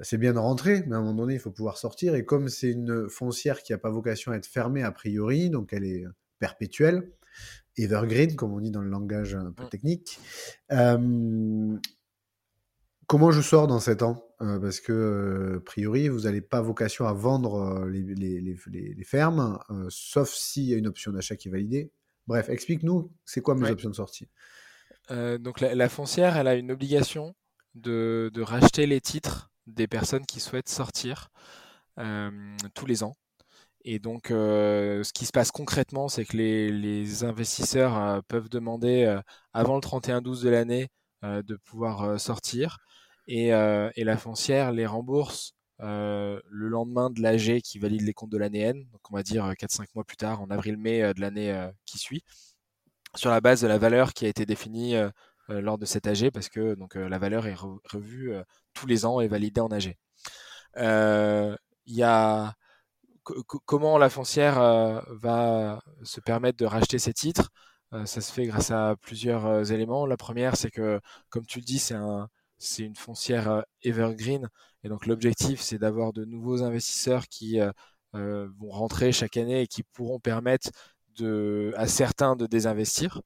c'est bien de rentrer, mais à un moment donné, il faut pouvoir sortir. Et comme c'est une foncière qui n'a pas vocation à être fermée a priori, donc elle est perpétuelle, evergreen, comme on dit dans le langage un peu mmh. technique, comment je sors dans 7 ans? Euh, parce que, euh, a priori, vous n'avez pas vocation à vendre euh, les, fermes, sauf s'il y a une option d'achat qui est validée. Bref, explique-nous, c'est quoi mes options de sortie? Donc la, foncière, elle a une obligation de, racheter les titres des personnes qui souhaitent sortir tous les ans. Et donc, ce qui se passe concrètement, c'est que les, investisseurs peuvent demander avant le 31-12 de l'année de pouvoir sortir. Euh, et, la foncière les rembourse euh, le lendemain de l'AG qui valide les comptes de l'année N, donc on va dire 4-5 euh, mois plus tard, en avril-mai de l'année qui suit, sur la base de la valeur qui a été définie lors de cet AG, parce que donc, la valeur est revue tous les ans et validée en AG. Comment la foncière va se permettre de racheter ces titres? Ça se fait grâce à plusieurs éléments. La première, c'est que, comme tu le dis, c'est un, c'est une foncière euh, evergreen. Et donc l'objectif, c'est d'avoir de nouveaux investisseurs qui euh, euh, vont rentrer chaque année et qui pourront permettre à certains de désinvestir.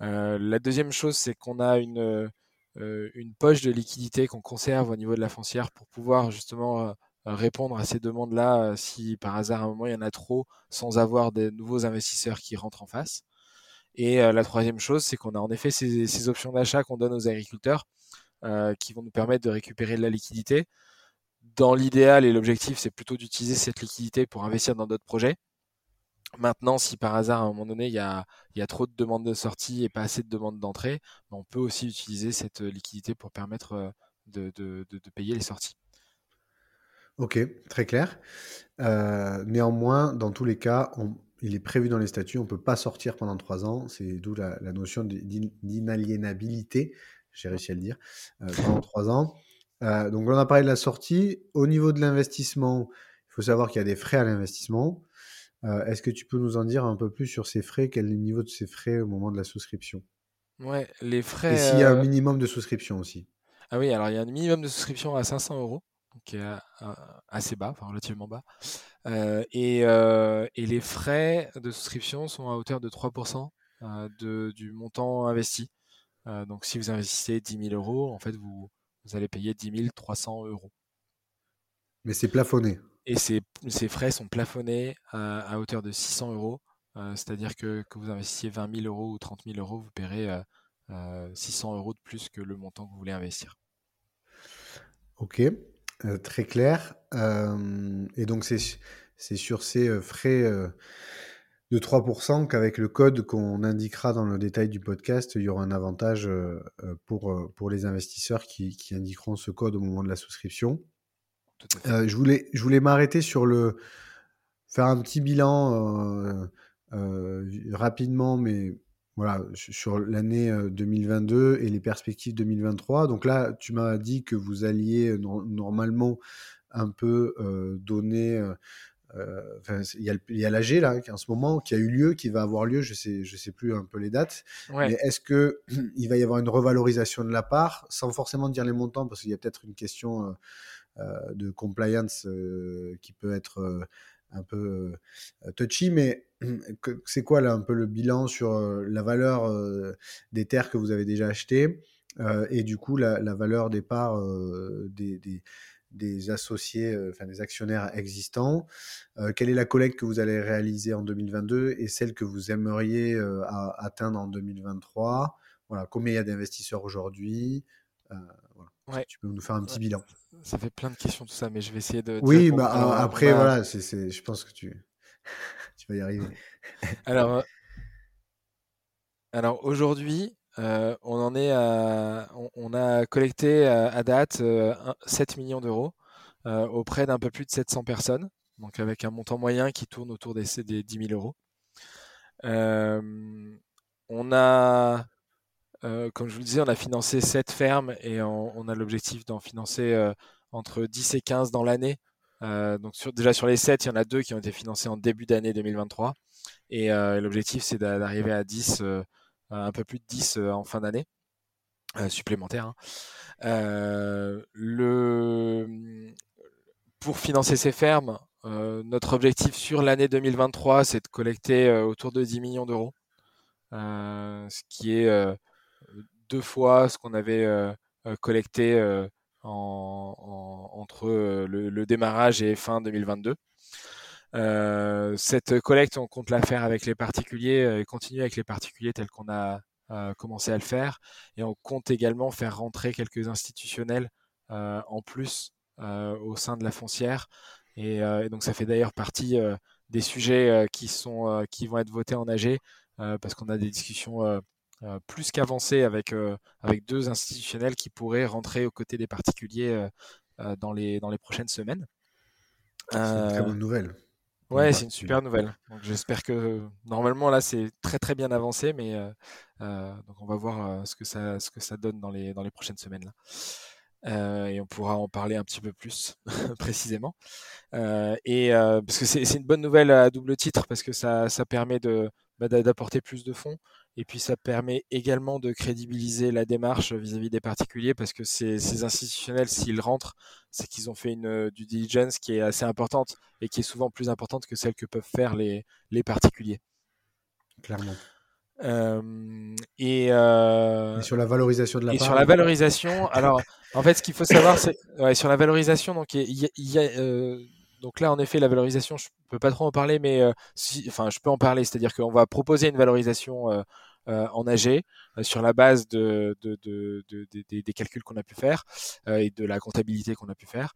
La deuxième chose, c'est qu'on a une, une poche de liquidité qu'on conserve au niveau de la foncière pour pouvoir justement répondre à ces demandes-là si par hasard à un moment il y en a trop sans avoir des nouveaux investisseurs qui rentrent en face. Et la troisième chose, c'est qu'on a en effet ces, ces options d'achat qu'on donne aux agriculteurs qui vont nous permettre de récupérer de la liquidité dans l'idéal et l'objectif, c'est plutôt d'utiliser cette liquidité pour investir dans d'autres projets. Maintenant, si par hasard, à un moment donné, il y a, trop de demandes de sortie et pas assez de demandes d'entrée, ben, on peut aussi utiliser cette liquidité pour permettre euh, de, payer les sorties. Ok, très clair. Euh, néanmoins, dans tous les cas, il est prévu dans les statuts, on ne peut pas sortir pendant trois ans. C'est d'où la, notion d'inaliénabilité, j'ai réussi à le dire, euh, pendant trois ans. Euh, donc, on a parlé de la sortie. Au niveau de l'investissement, il faut savoir qu'il y a des frais à l'investissement. Euh, est-ce que tu peux nous en dire un peu plus sur ces frais? Quel est le niveau de ces frais au moment de la souscription? Ouais, les frais. Et s'il y a un euh, minimum de souscription aussi. Ah oui, alors il y a un minimum de souscription à 500 euros, qui est assez bas, enfin relativement bas. et, et, les frais de souscription sont à hauteur de 3% de, du montant investi. donc si vous investissez 10 000 euros, en fait, vous, vous allez payer 10 300 euros. Mais c'est plafonné. Et ces, frais sont plafonnés à, hauteur de 600 euros. Euh, c'est-à-dire que, que vous investissiez 20 000 euros ou 30 000 euros, vous paierez 600 euh, euh, euros de plus que le montant que vous voulez investir. Ok, très clair. et donc c'est sur ces frais de 3% qu'avec le code qu'on indiquera dans le détail du podcast, il y aura un avantage pour, pour les investisseurs qui indiqueront ce code au moment de la souscription. Je voulais, je voulais m'arrêter sur le. faire un petit bilan rapidement, mais voilà, sur l'année 2022 et les perspectives 2023. Donc là, tu m'as dit que vous alliez normalement un peu donner euh, il y a l'AG là, en ce moment, qui a eu lieu, qui va avoir lieu, je sais, je sais plus un peu les dates. Mais est-ce que il va y avoir une revalorisation de la part, sans forcément dire les montants, parce qu'il y a peut-être une question euh, euh, de compliance qui peut être un peu touchy, mais c'est quoi là un peu le bilan sur la valeur des terres que vous avez déjà achetées et du coup la, valeur des parts des, des associés, euh, enfin des actionnaires existants euh, Quelle est la collecte que vous allez réaliser en 2022 et celle que vous aimeriez euh, atteindre en 2023 Voilà, combien il y a d'investisseurs aujourd'hui? Tu peux nous faire un petit bilan. Ça fait plein de questions tout ça, mais je vais essayer de. Oui, bah, après, voilà, c'est, je pense que tu, tu vas y arriver. alors, alors aujourd'hui, on en est on, a collecté à, date 7 millions d'euros auprès d'un peu plus de 700 personnes, donc avec un montant moyen qui tourne autour des, des 10 000 euros. on a, comme je vous le disais, on a financé 7 fermes et on, a l'objectif d'en financer entre 10 et 15 dans l'année. donc déjà sur les 7, il y en a deux qui ont été financés en début d'année 2023. Et l'objectif, c'est d'arriver à 10 euh, un peu plus de 10 euh, en fin d'année. Euh, supplémentaire. Hein. le... Pour financer ces fermes, notre objectif sur l'année 2023, c'est de collecter autour de 10 millions d'euros, ce qui est deux fois ce qu'on avait collecté entre le, démarrage et fin 2022. Euh, cette collecte, on compte la faire avec les particuliers euh, et continuer avec les particuliers tels qu'on a euh, commencé à le faire. Et on compte également faire rentrer quelques institutionnels en plus au sein de la foncière. Et, donc ça fait d'ailleurs partie des sujets qui, sont, qui vont être votés en AG parce qu'on a des discussions plus qu'avancées avec, avec deux institutionnels qui pourraient rentrer aux côtés des particuliers dans, les, dans les prochaines semaines. C'est une très bonne nouvelle. Ouais, c'est une super nouvelle. j'espère que normalement là c'est très très bien avancé, mais euh, euh, donc on va voir euh, ce que ça ce que ça donne dans les dans les prochaines semaines là. et on pourra en parler un petit peu plus précisément. et parce que c'est une bonne nouvelle à double titre parce que ça ça permet de bah, d'apporter plus de fonds et puis ça permet également de crédibiliser la démarche vis-à-vis des particuliers parce que ces, institutionnels, s'ils rentrent, c'est qu'ils ont fait une euh, due diligence qui est assez importante et qui est souvent plus importante que celle que peuvent faire les, les particuliers. Clairement. Et, sur la valorisation de la et part. sur la valorisation, alors en fait, ce qu'il faut savoir, c'est ouais, sur la valorisation, donc il y, y a, donc là, en effet, la valorisation, je peux pas trop en parler, mais si, enfin, je peux en parler, c'est-à-dire qu'on va proposer une valorisation euh, en AG euh, sur la base de, des calculs qu'on a pu faire euh, et de la comptabilité qu'on a pu faire,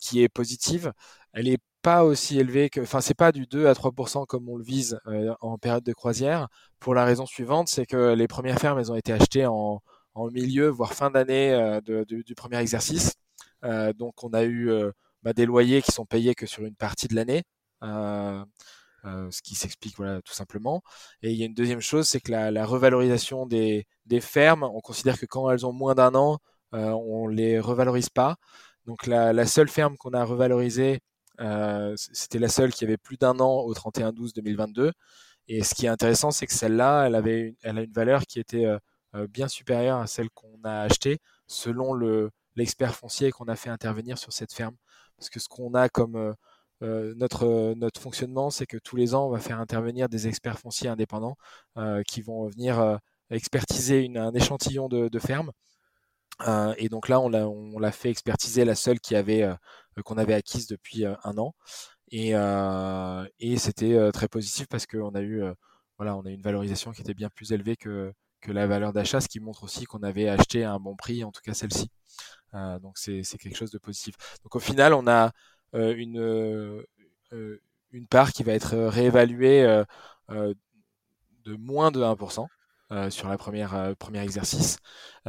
qui est positive. Elle est pas aussi élevée que, enfin, c'est pas du 2 à 3% comme on le vise en période de croisière, pour la raison suivante, c'est que les premières fermes, elles ont été achetées en, milieu, voire fin d'année du premier exercice. donc, on a eu bah, des loyers qui sont payés que sur une partie de l'année. Euh, ce qui s'explique voilà, tout simplement. Et il y a une deuxième chose, c'est que la, revalorisation des, fermes, on considère que quand elles ont moins d'un an, euh, on les revalorise pas. Donc la, seule ferme qu'on a revalorisée, euh, c'était la seule qui avait plus d'un an au 31-12-2022. Et ce qui est intéressant, c'est que celle-là, elle, avait elle a une valeur qui était bien supérieure à celle qu'on a achetée selon l'expert foncier qu'on a fait intervenir sur cette ferme. Parce que ce qu'on a comme euh, notre, notre fonctionnement, c'est que tous les ans, on va faire intervenir des experts fonciers indépendants euh, qui vont venir euh, expertiser un échantillon de, de fermes. et donc là, on l'a, on l'a fait expertiser la seule qui avait, qu'on avait acquise depuis un an. Et, et c'était très positif parce qu'on a eu, voilà, on a eu une valorisation qui était bien plus élevée que, que la valeur d'achat, ce qui montre aussi qu'on avait acheté à un bon prix, en tout cas celle-ci. Donc c'est, quelque chose de positif. Donc au final, on a euh, une, euh, une part qui va être réévaluée euh, de moins de 1%. sur la première premier exercice.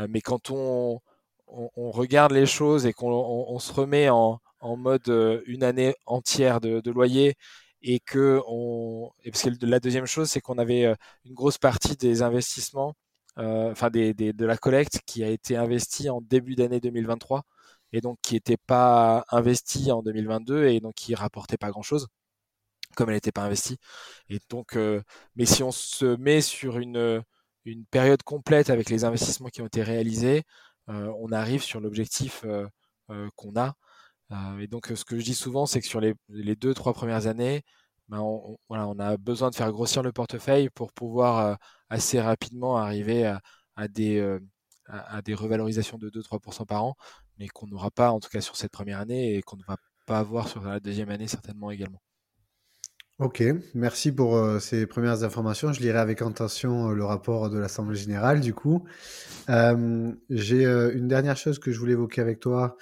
mais quand on, on, regarde les choses et qu'on on, se remet en, en, mode une année entière de, de loyer et que on et parce que la deuxième chose c'est qu'on avait une grosse partie des investissements enfin des, des, de la collecte qui a été investie en début d'année 2023 et donc qui n'était pas investie en 2022 et donc qui rapportait pas grand chose comme elle n'était pas investie. Et donc, euh, mais si on se met sur une, une période complète avec les investissements qui ont été réalisés, euh, on arrive sur l'objectif euh, qu'on a. et donc, ce que je dis souvent, c'est que sur les, les deux, trois premières années, ben on, voilà, on a besoin de faire grossir le portefeuille pour pouvoir assez rapidement arriver à, des, à, des revalorisations de 2-3% par an, mais qu'on n'aura pas en tout cas sur cette première année et qu'on ne va pas avoir sur la deuxième année certainement également. Ok, merci pour euh, ces premières informations. Je lirai avec attention euh, le rapport de l'Assemblée générale du coup. Euh, j'ai une dernière chose que je voulais évoquer avec toi,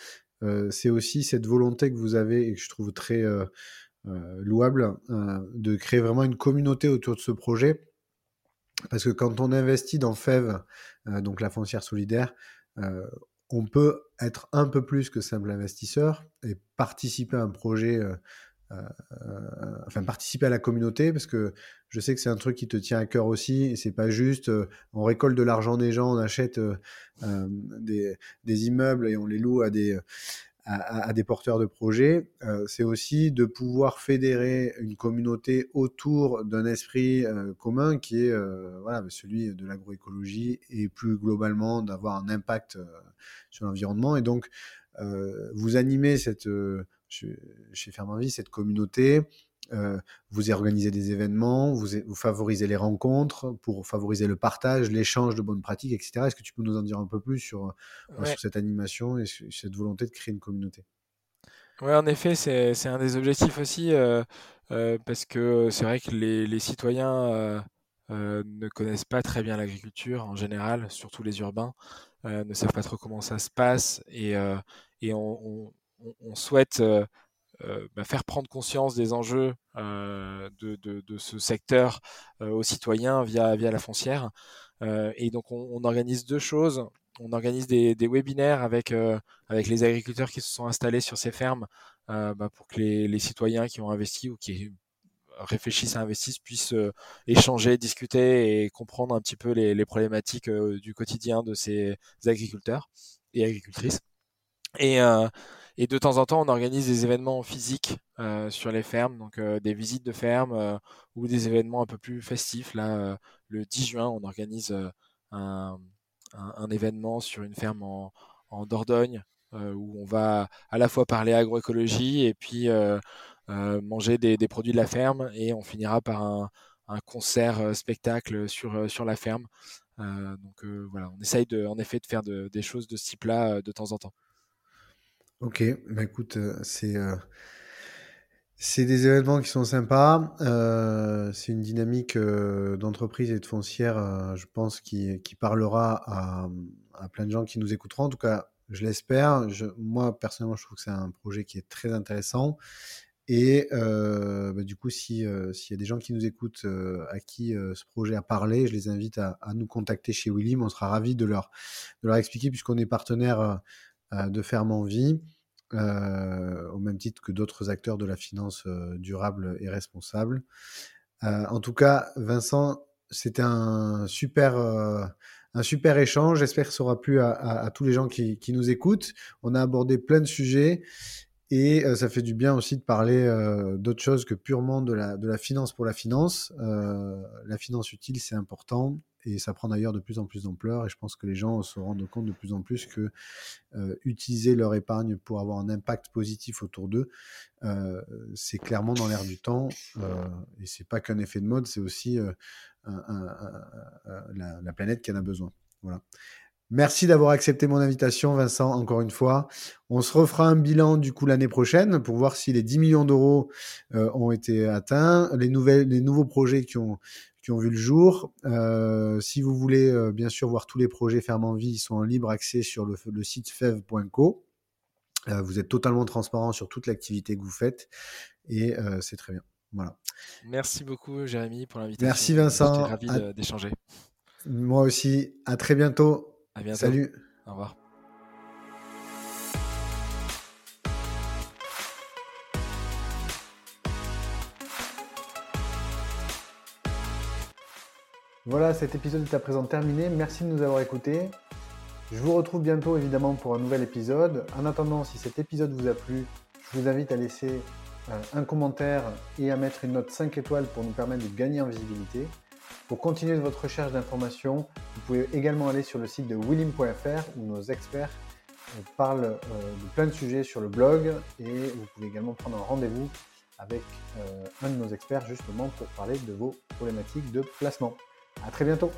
c'est aussi cette volonté que vous avez et que je trouve très louable de créer vraiment une communauté autour de ce projet. Parce que quand on investit dans FEV, donc la foncière solidaire, on peut être un peu plus que simple investisseur et participer à un projet, euh, euh, enfin participer à la communauté, parce que je sais que c'est un truc qui te tient à cœur aussi, et c'est pas juste euh, on récolte de l'argent des gens, on achète des, des, immeubles et on les loue à des, à, des porteurs de projets, euh, c'est aussi de pouvoir fédérer une communauté autour d'un esprit euh, commun qui est euh, voilà, celui de l'agroécologie et plus globalement d'avoir un impact sur l'environnement. Et donc, vous animez cette, chez Ferme cette communauté, euh, vous organisez des événements, vous, vous, favorisez les rencontres pour favoriser le partage, l'échange de bonnes pratiques, etc. Est-ce que tu peux nous en dire un peu plus sur, euh, sur cette animation et cette volonté de créer une communauté? Oui, en effet, c'est un des objectifs aussi, euh, parce que c'est vrai que les, les citoyens ne connaissent pas très bien l'agriculture en général, surtout les urbains, ne savent pas trop comment ça se passe et, et on, on, on, souhaite euh, bah, faire prendre conscience des enjeux euh, de, de, de, ce secteur euh, aux citoyens via, via la foncière. et donc on, on, organise deux choses. On organise des, des webinaires avec, avec les agriculteurs qui se sont installés sur ces fermes bah, pour que les, les, citoyens qui ont investi ou qui réfléchissent à investir puissent échanger, discuter et comprendre un petit peu les, les problématiques du quotidien de ces agriculteurs et agricultrices. Et, euh, et de temps en temps, on organise des événements physiques euh, sur les fermes, donc euh, des visites de fermes ou des événements un peu plus festifs. Là, le 10 juin, on organise un, événement sur une ferme en, Dordogne où on va à la fois parler agroécologie et puis manger des, produits de la ferme et on finira par un, un concert spectacle sur, sur la ferme. donc voilà, on essaye de, en effet de faire des choses de ce type-là de temps en temps. Ok, bah écoute, c'est c'est des événements qui sont sympas. c'est une dynamique d'entreprise et de foncière, je pense, qui, qui parlera à, à, plein de gens qui nous écouteront. En tout cas, je l'espère. Moi, personnellement, je trouve que c'est un projet qui est très intéressant. Et euh, bah, du coup, si, euh, s'il y a des gens qui nous écoutent euh, à qui ce projet a parlé, je les invite à, nous contacter chez Willim. On sera ravis de leur, de leur expliquer, puisqu'on est partenaire de Ferme en Vie, au même titre que d'autres acteurs de la finance durable et responsable. en tout cas, Vincent, c'était un super, un super échange. J'espère que ça aura plu à, tous les gens qui, qui, nous écoutent. On a abordé plein de sujets et ça fait du bien aussi de parler d'autres choses que purement de la, de la finance pour la finance. la finance utile, c'est important et ça prend d'ailleurs de plus en plus d'ampleur. Et je pense que les gens se rendent compte de plus en plus que utiliser leur épargne pour avoir un impact positif autour d'eux, c'est clairement dans l'air du temps. et c'est pas qu'un effet de mode, c'est aussi la, la, planète qui en a besoin. Voilà. Merci d'avoir accepté mon invitation, Vincent, encore une fois. On se refera un bilan du coup l'année prochaine pour voir si les 10 millions d'euros euh, ont été atteints, les, nouvelles, les nouveaux projets qui ont, qui ont vu le jour. Euh, si vous voulez euh, bien sûr voir tous les projets Ferme en Vie, ils sont en libre accès sur le, le site fev.co. vous êtes totalement transparent sur toute l'activité que vous faites et c'est très bien. Voilà. Merci beaucoup Jérémy pour l'invitation. Merci Vincent. J'étais ravi d'échanger. Moi aussi. À très bientôt. À bientôt. Salut. Au revoir. Voilà, cet épisode est à présent terminé. Merci de nous avoir écoutés. Je vous retrouve bientôt évidemment pour un nouvel épisode. En attendant, si cet épisode vous a plu, je vous invite à laisser euh, un commentaire et à mettre une note 5 étoiles pour nous permettre de gagner en visibilité. Pour continuer votre recherche d'informations, vous pouvez également aller sur le site de willim.fr où nos experts euh, parlent euh, de plein de sujets sur le blog et vous pouvez également prendre un rendez-vous avec euh, un de nos experts justement pour parler de vos problématiques de placement. À très bientôt